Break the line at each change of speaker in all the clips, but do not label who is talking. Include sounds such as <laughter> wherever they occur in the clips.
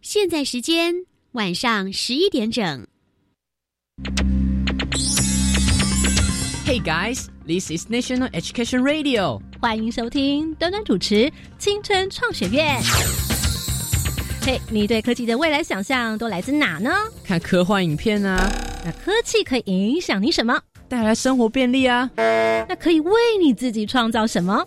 现在时间晚上十一点整。
Hey guys, this is National Education Radio。
欢迎收听端端主持青春创学院。嘿，你对科技的未来想象都来自哪呢？
看科幻影片啊。
那科技可以影响你什么？
带来生活便利啊。
那可以为你自己创造什么？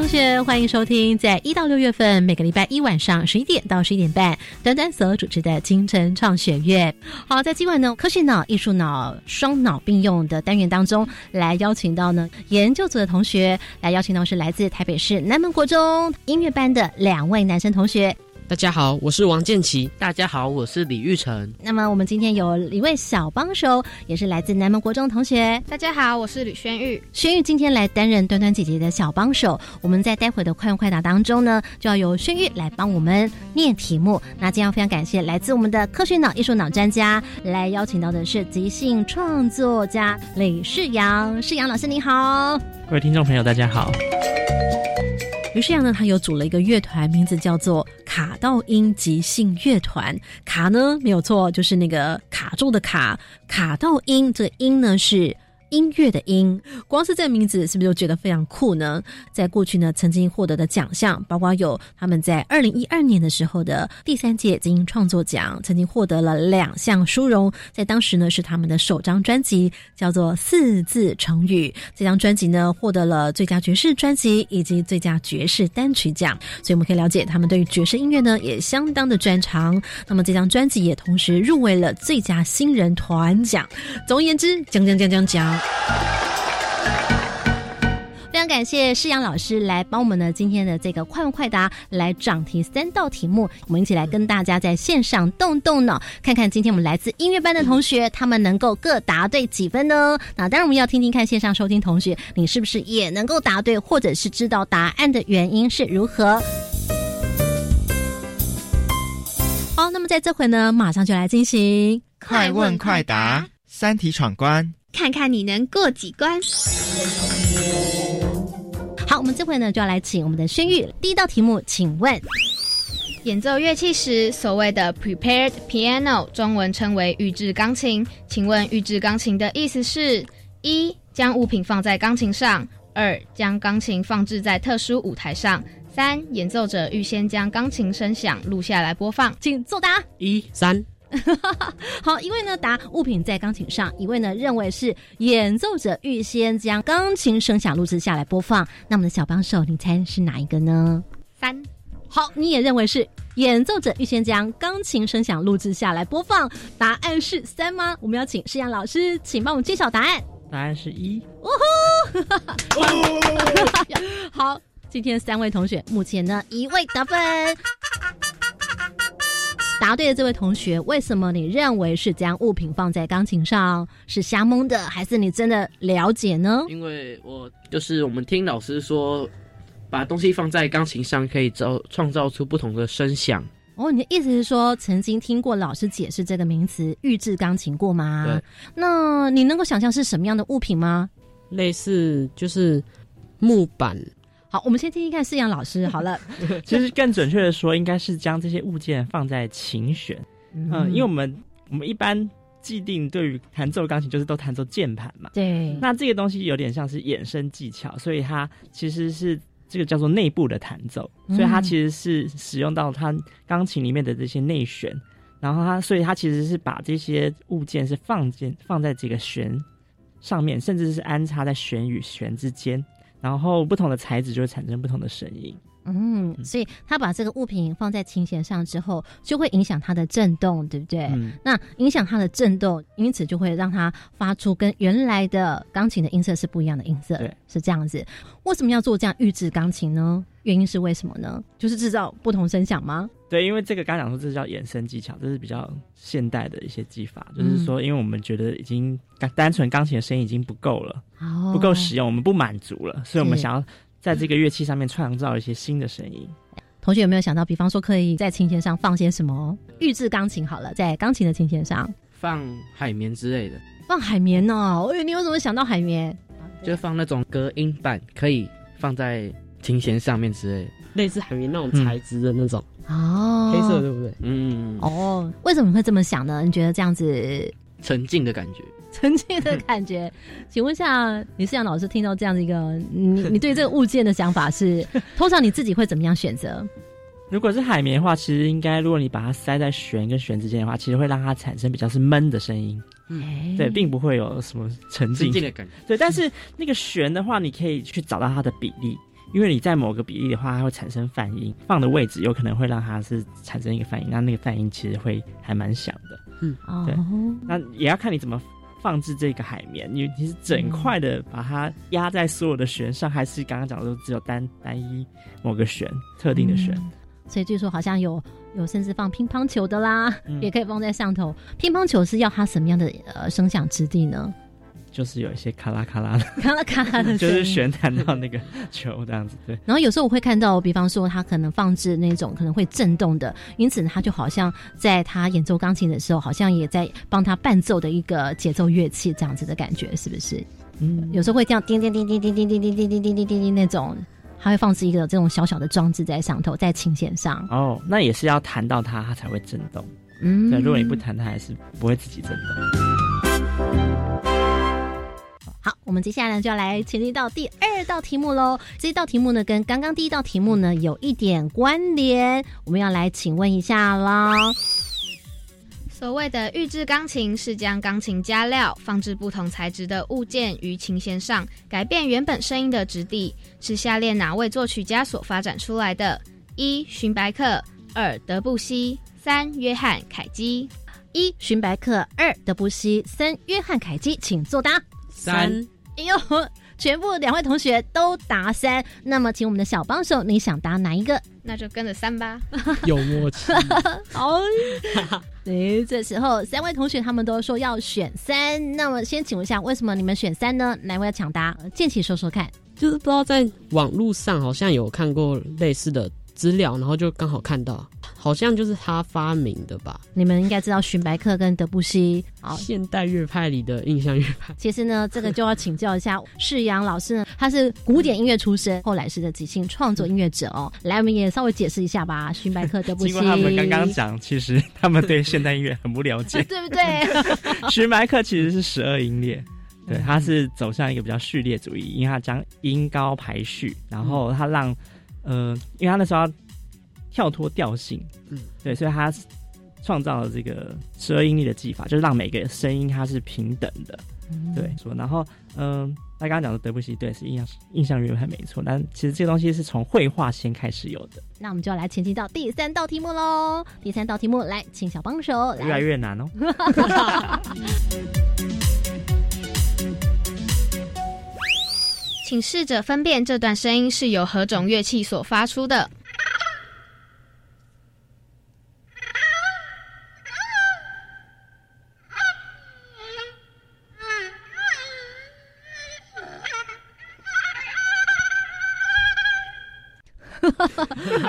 同学，欢迎收听在一到六月份每个礼拜一晚上十一点到十一点半，端端所主持的清晨创学院。好，在今晚呢，科学脑、艺术脑双脑并用的单元当中，来邀请到呢研究组的同学，来邀请到是来自台北市南门国中音乐班的两位男生同学。
大家好，我是王建奇。
大家好，我是李玉成。
那么我们今天有一位小帮手，也是来自南门国中同学。
大家好，我是吕轩玉。
轩玉今天来担任端端姐姐的小帮手。我们在待会的快问快答当中呢，就要由轩玉来帮我们念题目。那今天非常感谢来自我们的科学脑、艺术脑专家，来邀请到的是即兴创作家李世阳。世阳老师你好，
各位听众朋友大家好。
于是阳呢，他又组了一个乐团，名字叫做卡道音即兴乐团。卡呢没有错，就是那个卡住的卡。卡道音这个音呢是。音乐的音，光是这名字是不是就觉得非常酷呢？在过去呢，曾经获得的奖项，包括有他们在二零一二年的时候的第三届金音创作奖，曾经获得了两项殊荣。在当时呢，是他们的首张专辑，叫做《四字成语》。这张专辑呢，获得了最佳爵士专辑以及最佳爵士单曲奖。所以我们可以了解，他们对于爵士音乐呢，也相当的专长。那么这张专辑也同时入围了最佳新人团奖。总而言之，讲讲讲讲讲。非常感谢世阳老师来帮我们呢今天的这个快问快答来掌题三道题目，我们一起来跟大家在线上动动脑，看看今天我们来自音乐班的同学他们能够各答对几分呢？那当然我们要听听看线上收听同学你是不是也能够答对，或者是知道答案的原因是如何？好，那么在这回呢，马上就来进行
快问快答三题闯关。
看看你能过几关。
好，我们这回呢就要来请我们的轩玉。第一道题目，请问，
演奏乐器时所谓的 prepared piano，中文称为预制钢琴。请问预制钢琴的意思是：一、将物品放在钢琴上；二、将钢琴放置在特殊舞台上；三、演奏者预先将钢琴声响录下来播放。
请作答。
一、三。
好，一位呢答物品在钢琴上，一位呢认为是演奏者预先将钢琴声响录制下来播放。那我们的小帮手，你猜是哪一个呢？
三。
好，你也认为是演奏者预先将钢琴声响录制下来播放？答案是三吗？我们要请施阳老师，请帮我们揭晓答案。
答案是一。哦
吼！<laughs> 好，今天三位同学目前呢一位得分。答对的这位同学，为什么你认为是将物品放在钢琴上是瞎蒙的，还是你真的了解呢？
因为我就是我们听老师说，把东西放在钢琴上可以造创造出不同的声响。
哦，你的意思是说曾经听过老师解释这个名词“预制钢琴”过吗？
对。
那你能够想象是什么样的物品吗？
类似就是木板。
好，我们先听听看四阳老师。<laughs> 好了，
其实更准确的说，应该是将这些物件放在琴弦。嗯，因为我们我们一般既定对于弹奏钢琴就是都弹奏键盘嘛。
对。
那这个东西有点像是衍生技巧，所以它其实是这个叫做内部的弹奏，所以它其实是使用到它钢琴里面的这些内弦，然后它所以它其实是把这些物件是放进放在这个弦上面，甚至是安插在弦与弦之间。然后不同的材质就会产生不同的声音。
嗯，所以他把这个物品放在琴弦上之后，就会影响它的震动，对不对？嗯。那影响它的震动，因此就会让它发出跟原来的钢琴的音色是不一样的音色。
对，
是这样子。为什么要做这样预制钢琴呢？原因是为什么呢？就是制造不同声响吗？
对，因为这个刚讲说，这叫衍生技巧，这是比较现代的一些技法。就是说，因为我们觉得已经单纯钢琴的声音已经不够了，不够使用，我们不满足了，所以我们想要在这个乐器上面创造一些新的声音。
同学有没有想到，比方说可以在琴弦上放些什么？预制钢琴好了，在钢琴的琴弦上
放海绵之类的，
放海绵哦。哎，你为什么想到海绵？
就放那种隔音板，可以放在琴弦上面之类的，
类似海绵那种材质的那种
哦，
黑色对不对？
嗯，
哦，为什么会这么想呢？你觉得这样子
沉静的感觉？
沉静的感觉？<laughs> 请问一下李思阳老师，听到这样的一个，你你对这个物件的想法是，<laughs> 通常你自己会怎么样选择？
如果是海绵的话，其实应该，如果你把它塞在弦跟弦之间的话，其实会让它产生比较是闷的声音。
嗯，
对，并不会有什么沉静
的感觉。
对，但是那个弦的话，你可以去找到它的比例，因为你在某个比例的话，它会产生泛音，放的位置有可能会让它是产生一个泛音，那那个泛音其实会还蛮响的。
嗯，
对，那也要看你怎么放置这个海绵，你你是整块的把它压在所有的弦上，还是刚刚讲的都只有单单一某个弦特定的弦？
所以据说好像有有甚至放乒乓球的啦，也可以放在上头。乒乓球是要它什么样的呃声响质地呢？
就是有一些咔啦咔啦的，
咔啦咔啦的，
就是旋弹到那个球这样子。对。
然后有时候我会看到，比方说他可能放置那种可能会震动的，因此他就好像在他演奏钢琴的时候，好像也在帮他伴奏的一个节奏乐器这样子的感觉，是不是？嗯。有时候会这样叮叮叮叮叮叮叮叮叮叮叮叮叮那种。他会放置一个这种小小的装置在上头，在琴弦上。
哦，那也是要弹到它，它才会震动。嗯，对，如果你不弹，它还是不会自己震动。
好，我们接下来就要来前进到第二道题目喽。这道题目呢，跟刚刚第一道题目呢有一点关联，我们要来请问一下啦。
所谓的预制钢琴是将钢琴加料，放置不同材质的物件于琴弦上，改变原本声音的质地，是下列哪位作曲家所发展出来的？一、荀白克；二、德布西；三、约翰凯基。
一、荀白克；二、德布西；三、约翰凯基，请作答。
三。
哎呦，<laughs> 全部两位同学都答三，那么请我们的小帮手，你想答哪一个？
那就跟着三吧。<laughs>
有默契。<laughs>
好。哎，这时候三位同学他们都说要选三，那么先请问一下，为什么你们选三呢？哪位要抢答？建起说说看。
就是不知道在网络上好像有看过类似的资料，然后就刚好看到。好像就是他发明的吧？
你们应该知道荀白克跟德布西，
好，现代乐派里的印象乐派。
其实呢，这个就要请教一下世阳老师呢，他是古典音乐出身，后来是个即兴创作音乐者哦。来，我们也稍微解释一下吧。荀白克、德布西，
经过他们刚刚讲，其实他们对现代音乐很不了解，<laughs>
对不对？<laughs>
荀白克其实是十二音列，对，他是走向一个比较序列主义，因为他将音高排序，然后他让，呃，因为他那时候。跳脱调性，嗯，对，所以他创造了这个十二音律的技法，就是让每个声音它是平等的，对，说，然后，嗯，他刚刚讲的德布西，对，是印象印象乐派没错，但其实这个东西是从绘画先开始有的。
那我们就要来前进到第三道题目喽。第三道题目，来，请小帮手，
越来越难哦。<laughs>
请试着分辨这段声音是由何种乐器所发出的。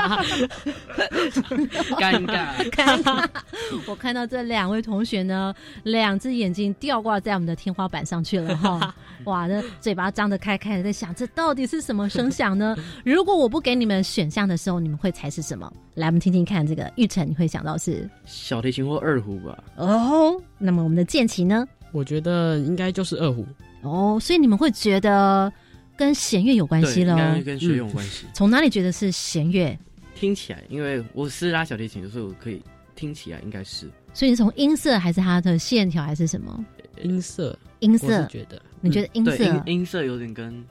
<laughs>
尴尬，
尴尬。<laughs> 我看到这两位同学呢，两只眼睛吊挂在我们的天花板上去了哈。<laughs> 哇，那嘴巴张得开开的，在想这到底是什么声响呢？如果我不给你们选项的时候，你们会猜是什么？来，我们听听看，这个玉成你会想到是
小提琴或二胡吧？
哦，那么我们的剑琴呢？
我觉得应该就是二胡。
哦，所以你们会觉得。跟弦乐有关系了，
应该跟弦乐有关系。
从哪里觉得是弦乐？
听起来，因为我是拉小提琴，所以我可以听起来应该是。
所以你从音色还是它的线条还是什么？
音色，
音色，
觉得
你觉得音色
音色有点跟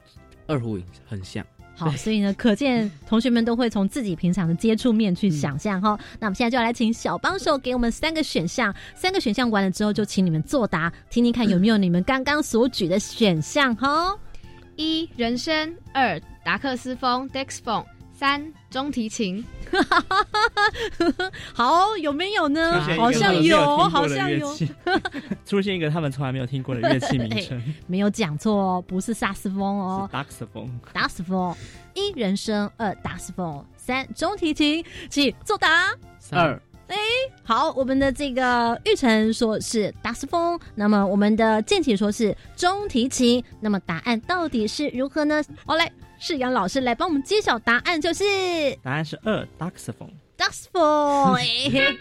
二胡很像。
好，所以呢，可见同学们都会从自己平常的接触面去想象哈。那我们现在就要来请小帮手给我们三个选项，三个选项完了之后，就请你们作答，听听看有没有你们刚刚所举的选项哈。
一人声，二达克斯风 （Dexphone），三中提琴。<laughs>
好，有没有呢？好像
有
好
的
像有。<laughs>
出现一个他们从来没有听过的乐器名称 <laughs>
没有讲错哦，不是萨斯风哦
，，saxophone。
达斯风。一人声，二达斯风，三中提琴，请作答。
二哎
好，我们的这个玉成说是达斯风，那么我们的建奇说是中提琴，那么答案到底是如何呢？好，来世阳老师来帮我们揭晓答案，就是
答案是二 saxophone。
达斯风。嘿嘿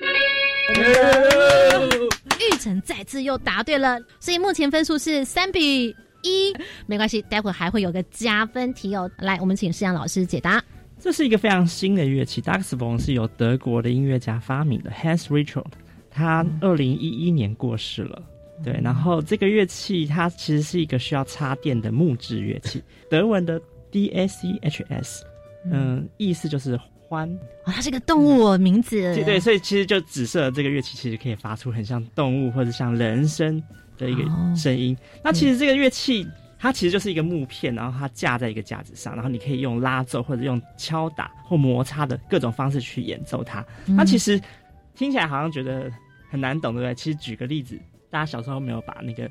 我们的玉成再次又答对了，所以目前分数是三比一，没关系，待会儿还会有个加分题哦。来，我们请世阳老师解答。
这是一个非常新的乐器，daxophone 是由德国的音乐家发明的，Hans Richard，他二零一一年过世了。对，然后这个乐器它其实是一个需要插电的木质乐器，德文的 D A C H S，嗯，意思就是欢。
哦，它是个动物哦名字，
对对，所以其实就指示了这个乐器其实可以发出很像动物或者像人声的一个
哦
声音。那其实这个乐器它其实就是一个木片，然后它架在一个架子上，然后你可以用拉奏或者用敲打或摩擦的各种方式去演奏它。
嗯
那其实听起来好像觉得很难懂，对不对？其实举个例子，大家小时候没有把那个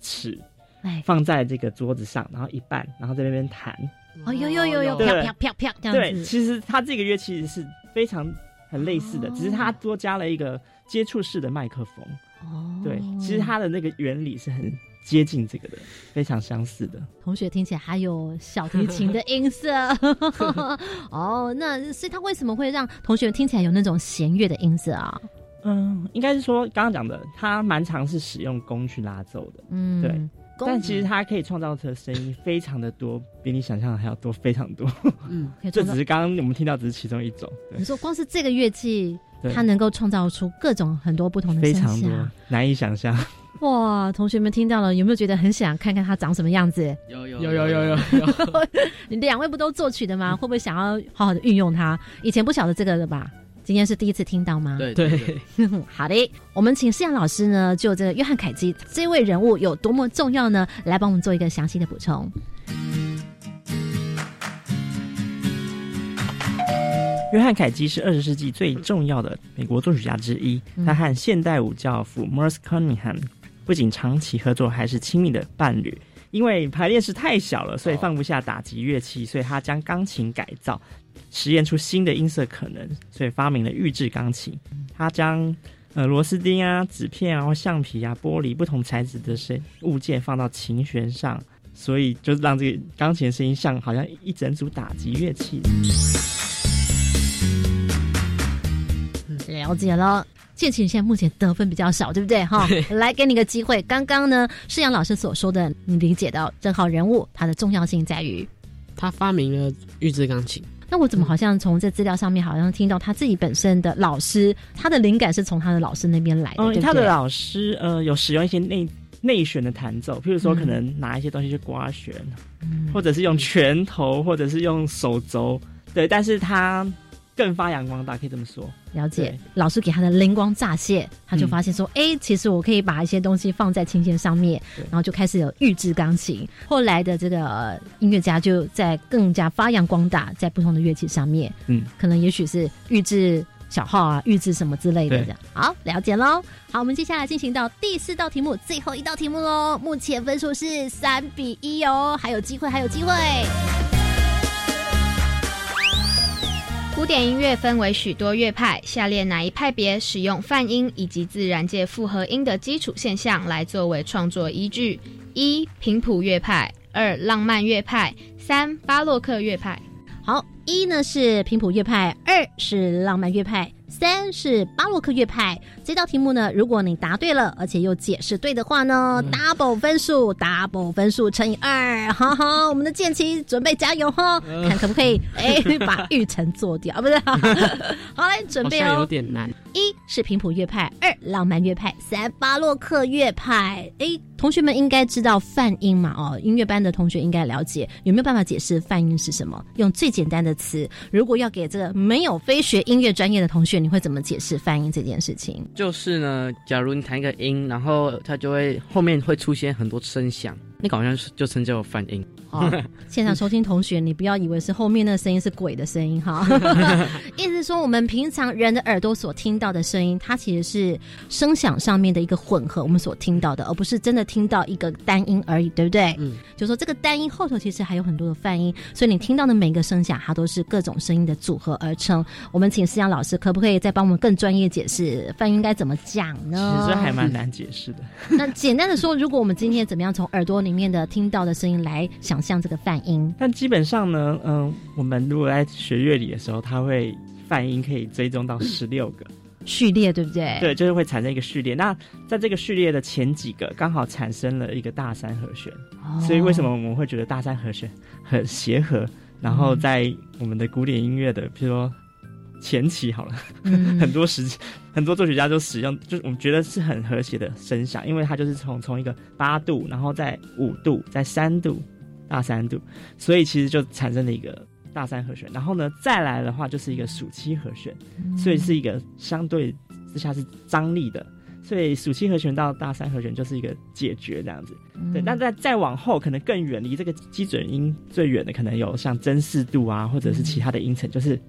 尺
哎，
放在这个桌子上，然后一半，然后在那边弹。
哦，有有有有，
对。
啪啪啪啪这样
对，其实它这个乐器是非常很类似的，
哦。
只是它多加了一个接触式的麦克风。
哦，
对，其实它的那个原理是很接近这个的，非常相似的。
同学听起来还有小提琴的音色。<laughs> 哦，那所以他为什么会让同学听起来有那种弦乐的音色啊？
嗯，应该是说刚刚讲的，它蛮常是使用弓去拉奏的，
嗯，
对。
弓
但其实它可以创造出的声音非常的多，比你想象的还要多非常多。
嗯，
这只是刚刚我们听到只是其中一种，对
你，说光是这个乐器，它能够创造出各种很多不同的声
非常多
响。，
难以想象。
哇，同学们听到了，有没有觉得很想看看它长什么样子？
有有
有有有有有，<laughs>
你两位不都作曲的吗？<laughs> 会不会想要好好的运用它？以前不晓得这个的吧？今天是第一次听到吗？
对
对
对，<laughs>
好的，我们请思阳老师呢，就这个约翰凯基这位人物有多么重要呢，来帮我们做一个详细的补充。
约翰凯基是二十世纪最重要的美国作曲家之一，
嗯
他和现代舞教父 Merce Cunningham 不仅长期合作，还是亲密的伴侣。因为排练室太小了，所以放不下打击乐器，所以他将钢琴改造，实验出新的音色可能，所以发明了预制钢琴。他将呃螺丝钉啊、纸片啊、或橡皮啊、玻璃不同材质的声物件放到琴弦上，所以就让这个钢琴的声音像好像一整组打击乐器。
了解了。建琴现在目前得分比较少，对不对？哈，<laughs> 来给你个机会。刚刚呢，世阳老师所说的，你理解到正好人物它的重要性在于。
他发明了预制钢琴，
那我怎么好像从这资料上面好像听到他自己本身的老师，他的灵感是从他的老师那边来的，
嗯，
对对？
他的老师呃有使用一些内内旋的弹奏，譬如说
嗯。
可能拿一些东西去刮弦，
嗯。
或者是用拳头，或者是用手肘，对，但是他更发扬光大，可以这么说。
了解，老师给他的灵光乍现，他就
嗯
发现说，哎、其实我可以把一些东西放在琴弦上面，然后就开始有预制钢琴。后来的这个、呃音乐家就在更加发扬光大，在不同的乐器上面，
嗯，
可能也许是预制小号啊，预制什么之类的这样。好，了解喽。好，我们接下来进行到第四道题目，最后一道题目喽。目前分数是三比一哦，还有机会，还有机会。
古典音乐分为许多乐派，下列哪一派别使用泛音以及自然界复合音的基础现象来作为创作依据？一、频谱乐派；二、浪漫乐派；三、巴洛克乐派。
好，一呢是平谱乐派，二是浪漫乐派，三是巴洛克乐派。这道题目呢，如果你答对了，而且又解释对的话呢、d o u b l e 分数，double 分数乘以二。好好，我们的剑奇准备加油哈，看可不可以哎把玉成做掉，啊不是？好来准备
哦有
哦。
点难。
一是平谱乐派，二浪漫乐派，三巴洛克乐派。哎，同学们应该知道泛音嘛？哦，音乐班的同学应该了解。有没有办法解释泛音是什么？用最简单的词，如果要给这个没有非学音乐专业的同学，你会怎么解释泛音这件事情？
就是呢，假如你弹一个音，然后它就会后面会出现很多声响，那个好像是就称之为泛音。
哦，<laughs> 现场收听同学，你不要以为是后面那个声音是鬼的声音哈。<laughs> 意思是说，我们平常人的耳朵所听到的声音，它其实是声响上面的一个混合，我们所听到的，而不是真的听到一个单音而已，对不对？嗯，就说这个单音后头其实还有很多的泛音，所以你听到的每一个声响，它都是各种声音的组合而成。我们请思阳老师，可不可以再帮我们更专业解释泛音该怎么讲呢？
其实还蛮难解释的。<laughs>
那简单的说，如果我们今天怎么样从耳朵里面的听到的声音来想象这个泛音？
但基本上呢，嗯，我们如果在学乐理的时候，它会泛音可以追踪到十六个
序列，对不对？
对，就是会产生一个序列。那在这个序列的前几个，刚好产生了一个大三和弦，所以为什么我们会觉得大三和弦很协和？然后在我们的古典音乐的，比如说。前期好了，<laughs> 很多时很多作曲家都使用，就是我们觉得是很和谐的声响，因为它就是从从一个八度，然后在五度，在三度，大三度，所以其实就产生了一个大三和弦。然后呢，再来的话就是一个暑七和弦，所以是一个相对之下是张力的，所以暑期和弦到大三和弦就是一个解决这样子。对，那再再往后可能更远离这个基准音最远的，可能有像真四度啊，或者是其他的音程，就是。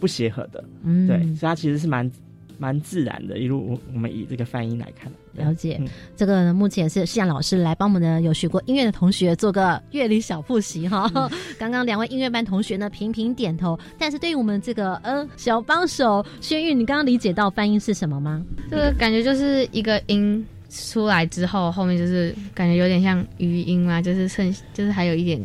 不协和的，嗯，对，所以它其实是蛮蛮自然的。一路我我们以这个泛音来看，
了解这个目前是夕阳老师来帮我们的有学过音乐的同学做个乐理小复习哈。<laughs> 刚刚两位音乐班同学呢频频点头，但是对于我们这个呃小帮手轩玉，你刚刚理解到泛音是什么吗？
这个感觉就是一个音出来之后，后面就是感觉有点像余音嘛，就是剩就是还有一点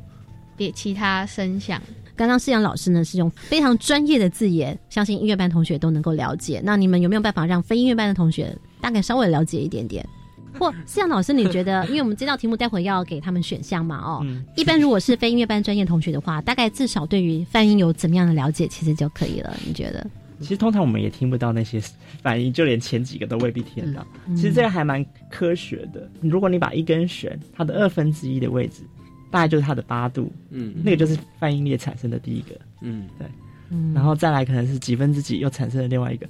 别其他声响。
刚刚思阳老师呢是用非常专业的字眼，相信音乐班同学都能够了解。那你们有没有办法让非音乐班的同学大概稍微了解一点点？<laughs> 或思阳老师，你觉得，因为我们这道题目待会要给他们选项嘛？哦，一般如果是非音乐班专业同学的话，大概至少对于泛音有怎么样的了解，其实就可以了。你觉得？
其实通常我们也听不到那些反应，就连前几个都未必听到。其实这个还蛮科学的。如果你把一根弦它的二分之一的位置。大概就是它的八度，嗯，那个就是泛音列产生的第一个，嗯，对，嗯，然后再来可能是几分之几又产生了另外一个，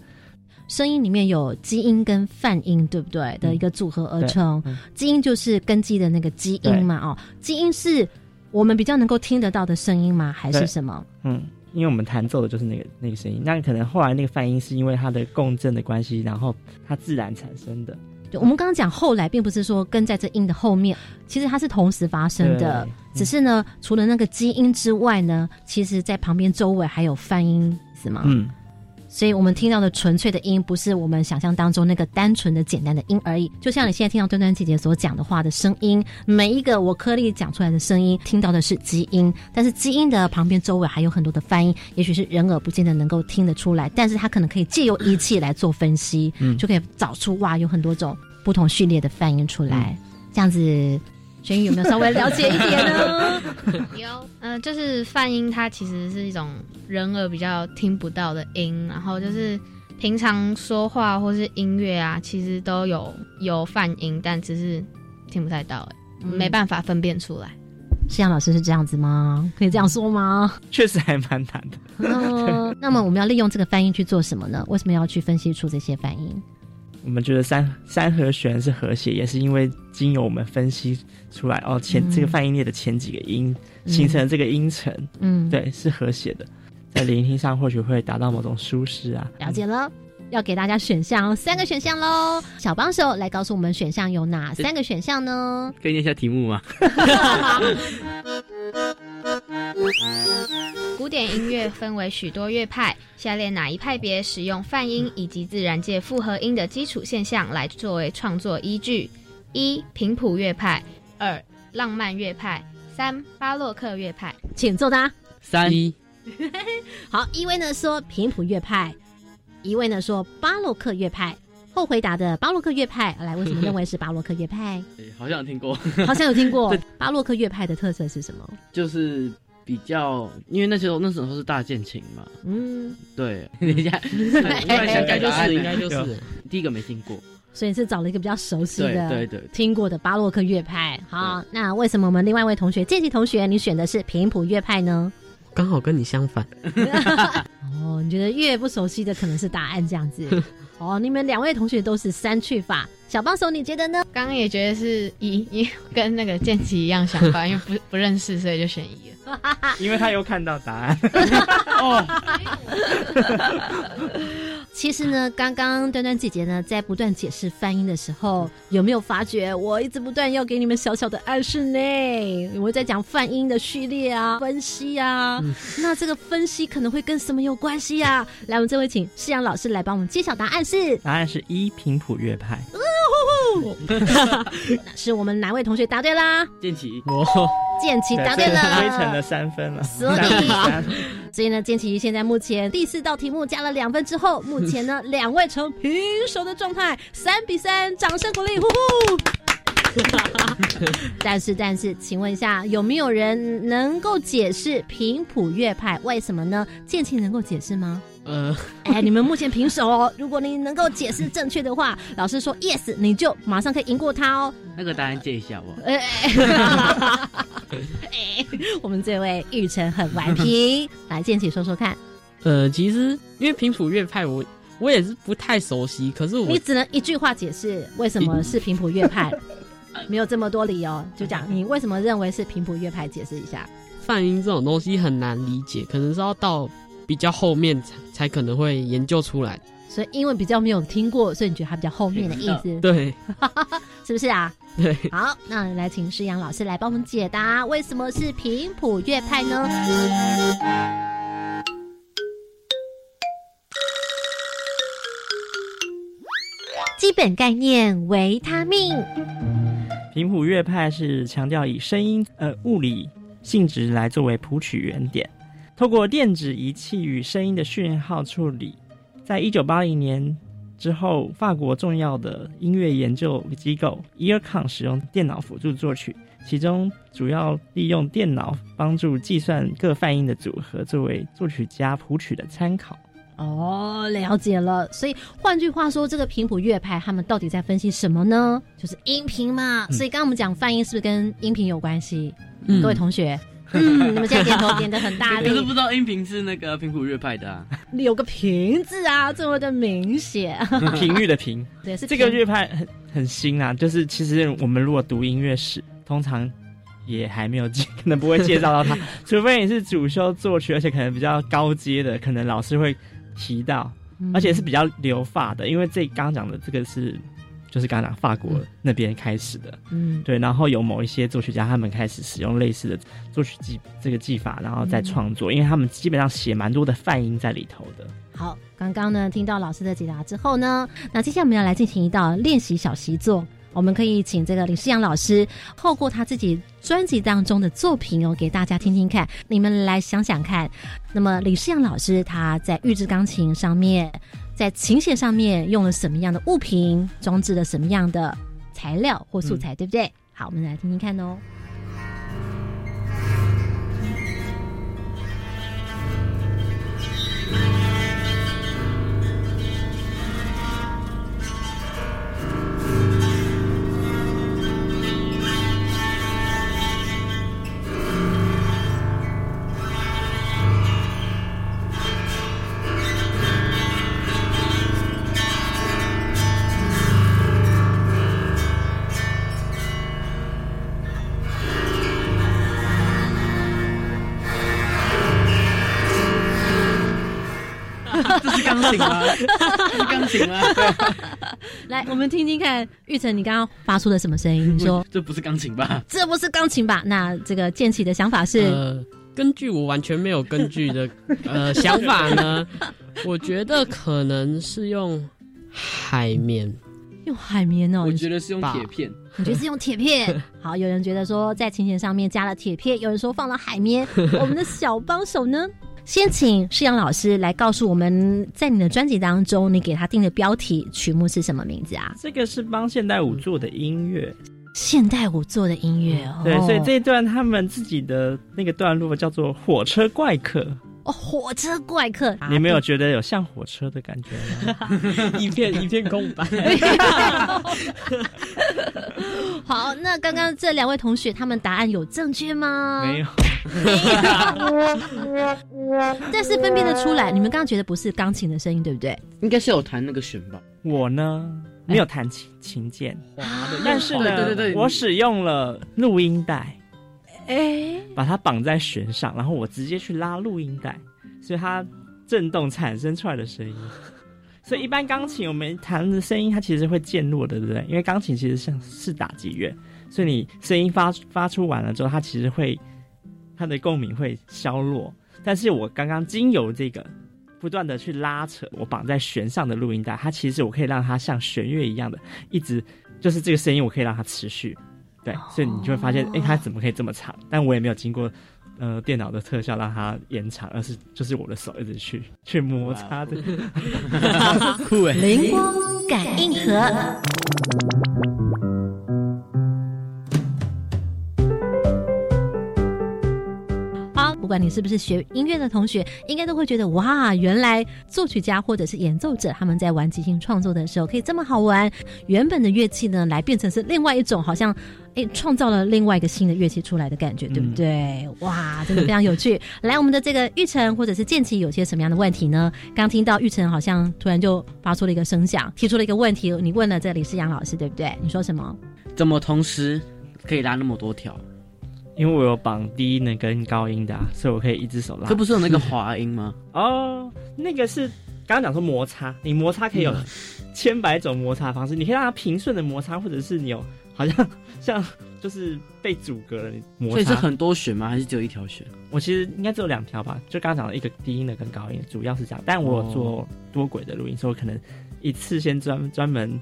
声音里面有基因跟泛音，对不对？的一个组合而成，基因就是根基的那个基因嘛，哦，基因是我们比较能够听得到的声音吗？还是什么？
嗯，因为我们弹奏的就是那个那个声音，那可能后来那个泛音是因为它的共振的关系，然后它自然产生的。
我们刚刚讲后来，并不是说跟在这音的后面，其实它是同时发生的。只是呢，除了那个基因之外呢，其实在旁边周围还有泛音，是吗？嗯。所以我们听到的纯粹的音，不是我们想象当中那个单纯的简单的音而已。就像你现在听到端端姐姐所讲的话的声音，每一个我颗粒讲出来的声音，听到的是基因，但是基因的旁边周围还有很多的泛音，也许是人耳不见得能够听得出来，但是它可能可以借由仪器来做分析，就可以找出哇，有很多种不同序列的泛音出来，这样子。轩宇有没有稍微了解一点呢？<laughs>
有，嗯，就是泛音，它其实是一种人耳比较听不到的音，然后就是平常说话或是音乐啊，其实都有有泛音，但只是听不太到，哎，没办法分辨出来。
夕阳老师是这样子吗？可以这样说吗？
确实还蛮难的。
嗯，<laughs> 那么我们要利用这个翻音去做什么呢？为什么要去分析出这些翻音？
我们觉得三三和弦是和谐，也是因为经由我们分析出来哦，前这个泛音列的前几个音形成这个音程，嗯，对，是和谐的，在聆听上或许会达到某种舒适啊。
了解了，要给大家选项三个选项喽，小帮手来告诉我们选项有哪三个选项呢？
可以念一下题目吗？
古典音乐分为许多乐派，下列哪一派别使用泛音以及自然界复合音的基础现象来作为创作依据？一、平谱乐派；二、浪漫乐派；三、巴洛克乐派。
请作答。
三一。<laughs>
好，一位呢说平谱乐派，一位呢说巴洛克乐派。后回答的巴洛克乐派，来，为什么认为是巴洛克乐派？<laughs>
好像有听过，
好像有听过。<laughs> 巴洛克乐派的特色是什么？
就是。比较，因为那时候那时候是大键琴嘛，嗯，对，等一下，应该就是应该就是 <laughs> 第一个没听过，
所以是找了一个比较熟悉的，
对对，
听过的巴洛克乐派。好，那为什么我们另外一位同学建奇同学，你选的是平谱乐派呢？
刚好跟你相反。<laughs>
哦，你觉得越不熟悉的可能是答案这样子？<laughs> 哦，你们两位同学都是三去法，小帮手你觉得呢？
刚刚也觉得是一，因为跟那个建奇一样想法，因为不不认识，所以就选一了。<laughs>
因为他又看到答案。<laughs>
哦。<laughs> 其实呢，刚刚端端姐姐呢在不断解释翻音的时候，有没有发觉我一直不断要给你们小小的暗示呢？我在讲泛音的序列啊、分析啊，那这个分析可能会跟什么有关系啊？来，我们这位请世阳老师来帮我们揭晓答案是？
答案是一平谱乐派。
那是我们哪位同学答对啦？
建奇，
我
建奇答对了，
微成了三分了。
所以。所以呢，建奇现在目前第四道题目加了两分之后，目前呢 <laughs> 两位呈平手的状态，三比三，掌声鼓励，呼呼。<laughs> 但是但是，请问一下，有没有人能够解释平谱乐派为什么呢？建奇能够解释吗？呃，哎，你们目前平手哦。如果你能够解释正确的话，<laughs> 老师说 yes，你就马上可以赢过他哦。
那个答案借一下我。
哎，我们这位玉成很顽皮，<laughs> 来建起说说看。
呃，其实因为平谱乐派，我我也是不太熟悉。可是我
你只能一句话解释为什么是平谱乐派，<laughs> 没有这么多理由，就讲你为什么认为是平谱乐派，解释一下。
泛音这种东西很难理解，可能是要到。比较后面才才可能会研究出来，
所以因为比较没有听过，所以你觉得它比较后面的意思？
对，<laughs>
是不是啊？
对。
好，那来请诗阳老师来帮我们解答，为什么是平谱乐派呢？基本概念：维他命。
平谱乐派是强调以声音呃物理性质来作为谱曲原点。透过电子仪器与声音的讯号处理，在一九八零年之后，法国重要的音乐研究机构 Earcon 使用电脑辅助作曲，其中主要利用电脑帮助计算各泛音的组合，作为作曲家谱曲的参考。
哦，了解了。所以换句话说，这个频谱乐派他们到底在分析什么呢？就是音频嘛。所以刚刚我们讲泛音是不是跟音频有关系？嗯各位同学。嗯，你们现在点头点的很大 <laughs> 力，
可是不知道音频是那个平谱乐派的啊。
有个平字啊，这么的明显。<laughs>
频率的频，
对，是
这个乐派很很新啊。就是其实我们如果读音乐史，通常也还没有 <laughs> 可能不会介绍到它，除非你是主修作曲，而且可能比较高阶的，可能老师会提到，而且是比较留发的，因为这刚刚讲的这个是。就是刚刚法国那边开始的，嗯，对，然后有某一些作曲家，他们开始使用类似的作曲技这个技法，然后再创作，因为他们基本上写蛮多的泛音在里头的。
好，刚刚呢听到老师的解答之后呢，那接下来我们要来进行一道练习小习作，我们可以请这个李世阳老师透过他自己专辑当中的作品哦，给大家听听看，你们来想想看，那么李世阳老师他在预制钢琴上面。在琴弦上面用了什么样的物品，装置了什么样的材料或素材，对不对？好，我们来听听看哦。
钢琴吗？钢琴吗？<laughs>
来，我们听听看，玉成，你刚刚发出了什么声音？你说 <laughs>
这不是钢琴吧？
这不是钢琴吧？那这个建起的想法是？呃，
根据我完全没有根据的呃 <laughs> 想法呢，我觉得可能是用海绵，
用海绵哦。
我觉得是用铁片，
你觉得是用铁片？好，有人觉得说在琴弦上面加了铁片，有人说放了海绵。我们的小帮手呢？先请世阳老师来告诉我们，在你的专辑当中，你给他定的标题曲目是什么名字啊？
这个是帮现代舞做的音乐，
现代舞做的音乐哦。
对，所以这一段他们自己的那个段落叫做《火车怪客》。
哦火车怪客，
你没有觉得有像火车的感觉
吗？<laughs> 一片一片空白。<laughs>
好，那刚刚这两位同学，他们答案有正确吗？
没有。<laughs> <laughs>
但是分辨得出来，你们刚刚觉得不是钢琴的声音，对不对？
应该是有弹那个弦吧。
我呢没有弹琴琴键，但是
呢，对对对，
我使用了录音带，
哎，
把它绑在弦上，然后我直接去拉录音带，所以它震动产生出来的声音。所以一般钢琴我们弹的声音，它其实会渐弱的，对不对？因为钢琴其实像是打击乐，所以你声音发发出完了之后，它其实会它的共鸣会消弱。但是我刚刚经由这个不断的去拉扯，我绑在弦上的录音带，它其实我可以让它像弦乐一样的，一直就是这个声音，我可以让它持续。对，所以你就会发现，哎，它怎么可以这么长？但我也没有经过。呃，电脑的特效让它延长，而是就是我的手一直去去摩擦的，
酷哎！<laughs>
灵光感应盒。管你是不是学音乐的同学，应该都会觉得哇，原来作曲家或者是演奏者他们在玩即兴创作的时候可以这么好玩。原本的乐器呢，来变成是另外一种，好像。诶，创造了另外一个新的乐器出来的感觉，对不对？哇，真的非常有趣。<laughs> 来，我们的这个玉成或者是建奇有些什么样的问题呢？刚听到玉成好像突然就发出了一个声响，提出了一个问题。你问了这李世阳老师，对不对？你说什么？
怎么同时可以拉那么多条？
因为我有绑低音的跟高音的，所以我可以一只手拉。
这不是有那个滑音吗？<laughs>
哦，那个是刚刚讲说摩擦，你摩擦可以有 <laughs> 千百种摩擦方式，你可以让它平顺的摩擦，或者是你有。好像像就是被阻隔了，摩擦。
所以是很多弦吗？还是只有一条弦？
我其实应该只有两条吧，就刚刚讲的一个低音的跟高音，主要是这样。但我做多轨的录音，所以我可能一次先专专门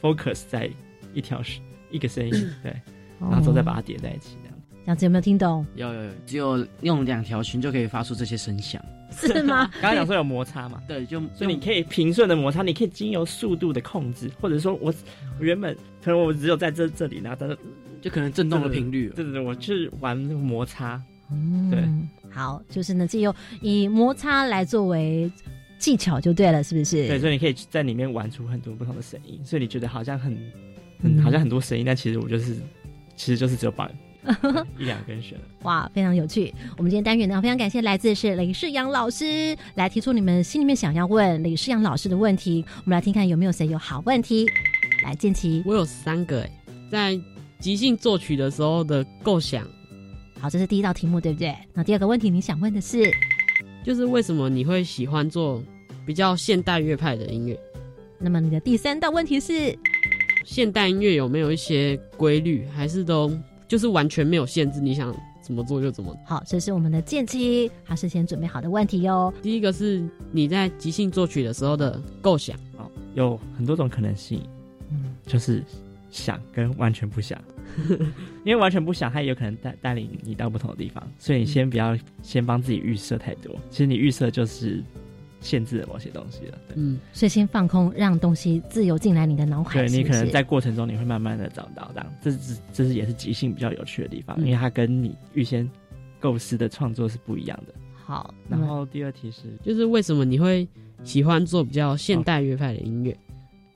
focus 在一条一个声音，对，然后之后再把它叠在一起。
这样子有没有听懂？
有有有，只有用两条弦就可以发出这些声响。
是吗？<laughs>
刚刚讲说有摩擦嘛？
对，就
所以你可以平顺的摩擦，你可以经由速度的控制，或者说我我原本可能我只有在这这里，然后但是
就可能震动的频率，
对对对，我去玩摩擦。
嗯，
对，
好，就是呢，借由以摩擦来作为技巧就对了，是不是？
对，所以你可以在里面玩出很多不同的声音，所以你觉得好像很很好像很多声音，但其实我就是其实就是只有把。一两根弦，<laughs>
哇，非常有趣。我们今天单元呢，非常感谢来自是李世阳老师来提出你们心里面想要问李世阳老师的问题。我们来听看有没有谁有好问题。来，建奇，
我有三个哎，在即兴作曲的时候的构想。
好，这是第一道题目，对不对？那第二个问题，你想问的是，
就是为什么你会喜欢做比较现代乐派的音乐？
那么你的第三道问题是，
现代音乐有没有一些规律，还是都？就是完全没有限制，你想怎么做就怎么。
好，这是我们的剑七，他事先准备好的问题哟。
第一个是你在即兴作曲的时候的构想，
哦，有很多种可能性，嗯，就是想跟完全不想，<laughs> 因为完全不想，它也有可能带带领你到不同的地方，所以你先不要先帮自己预设太多，其实你预设就是。限制了某些东西了，
嗯，所以先放空，让东西自由进来你的脑海。
对你可能在过程中你会慢慢的找到，这样，这是这是也是即兴比较有趣的地方，因为它跟你预先构思的创作是不一样的。
好，
然后第二题是，
就是为什么你会喜欢做比较现代乐派的音乐？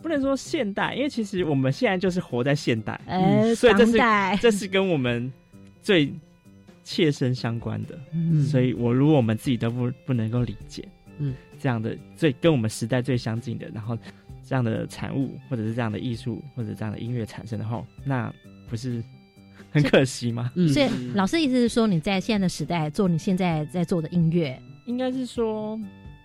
不能说现代，因为其实我们现在就是活在现代，
呃，
所以这是 <laughs> 这是跟我们最切身相关的。嗯，所以我如果我们自己都不不能够理解，嗯。这样的最跟我们时代最相近的，然后这样的产物，或者是这样的艺术，或者这样的音乐产生的话，那不是很可惜吗？
所以老师意思是说，你在现在的时代做你现在在做的音乐，
应该是说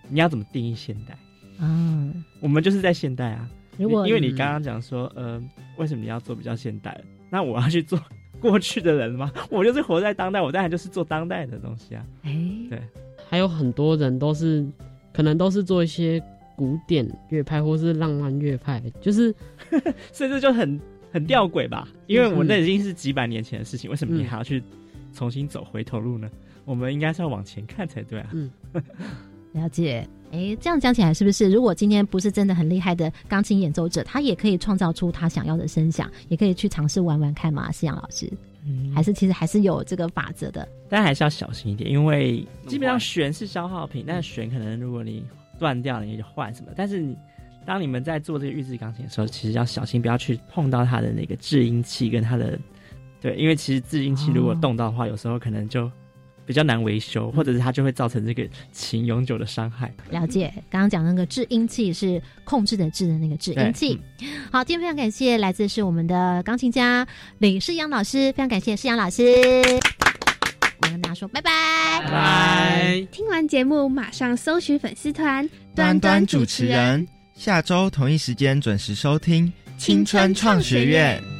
你要怎么定义现代？嗯，我们就是在现代啊。如果因为你刚刚讲说，呃，为什么你要做比较现代？那我要去做过去的人吗？<laughs> 我就是活在当代，我当然就是做当代的东西啊。哎，对，
还有很多人都是。可能都是做一些古典乐派或是浪漫乐派，就是，<laughs>
所以这就很很吊诡吧？因为我那已经是几百年前的事情，为什么你还要去重新走回头路呢？我们应该是要往前看才对啊。嗯，<laughs>
了解。哎，这样讲起来是不是？如果今天不是真的很厉害的钢琴演奏者，他也可以创造出他想要的声响，也可以去尝试玩玩看嘛？夕阳老师，嗯，还是其实还是有这个法则的，
但还是要小心一点，因为基本上弦是消耗品，但是弦可能如果你断掉了，你就换什么。但是你当你们在做这个预制钢琴的时候，其实要小心，不要去碰到它的那个制音器跟它的，对，因为其实制音器如果动到的话，有时候可能就比较难维修，或者是它就会造成这个琴永久的伤害。
了解，刚刚讲那个制音器是控制的制的那个制音器。好，今天非常感谢来自是我们的钢琴家李世阳老师，非常感谢世阳老师。我跟大家说拜拜，
拜拜。
听完节目马上搜寻粉丝团
端端主持人，下周同一时间准时收听青春创学院。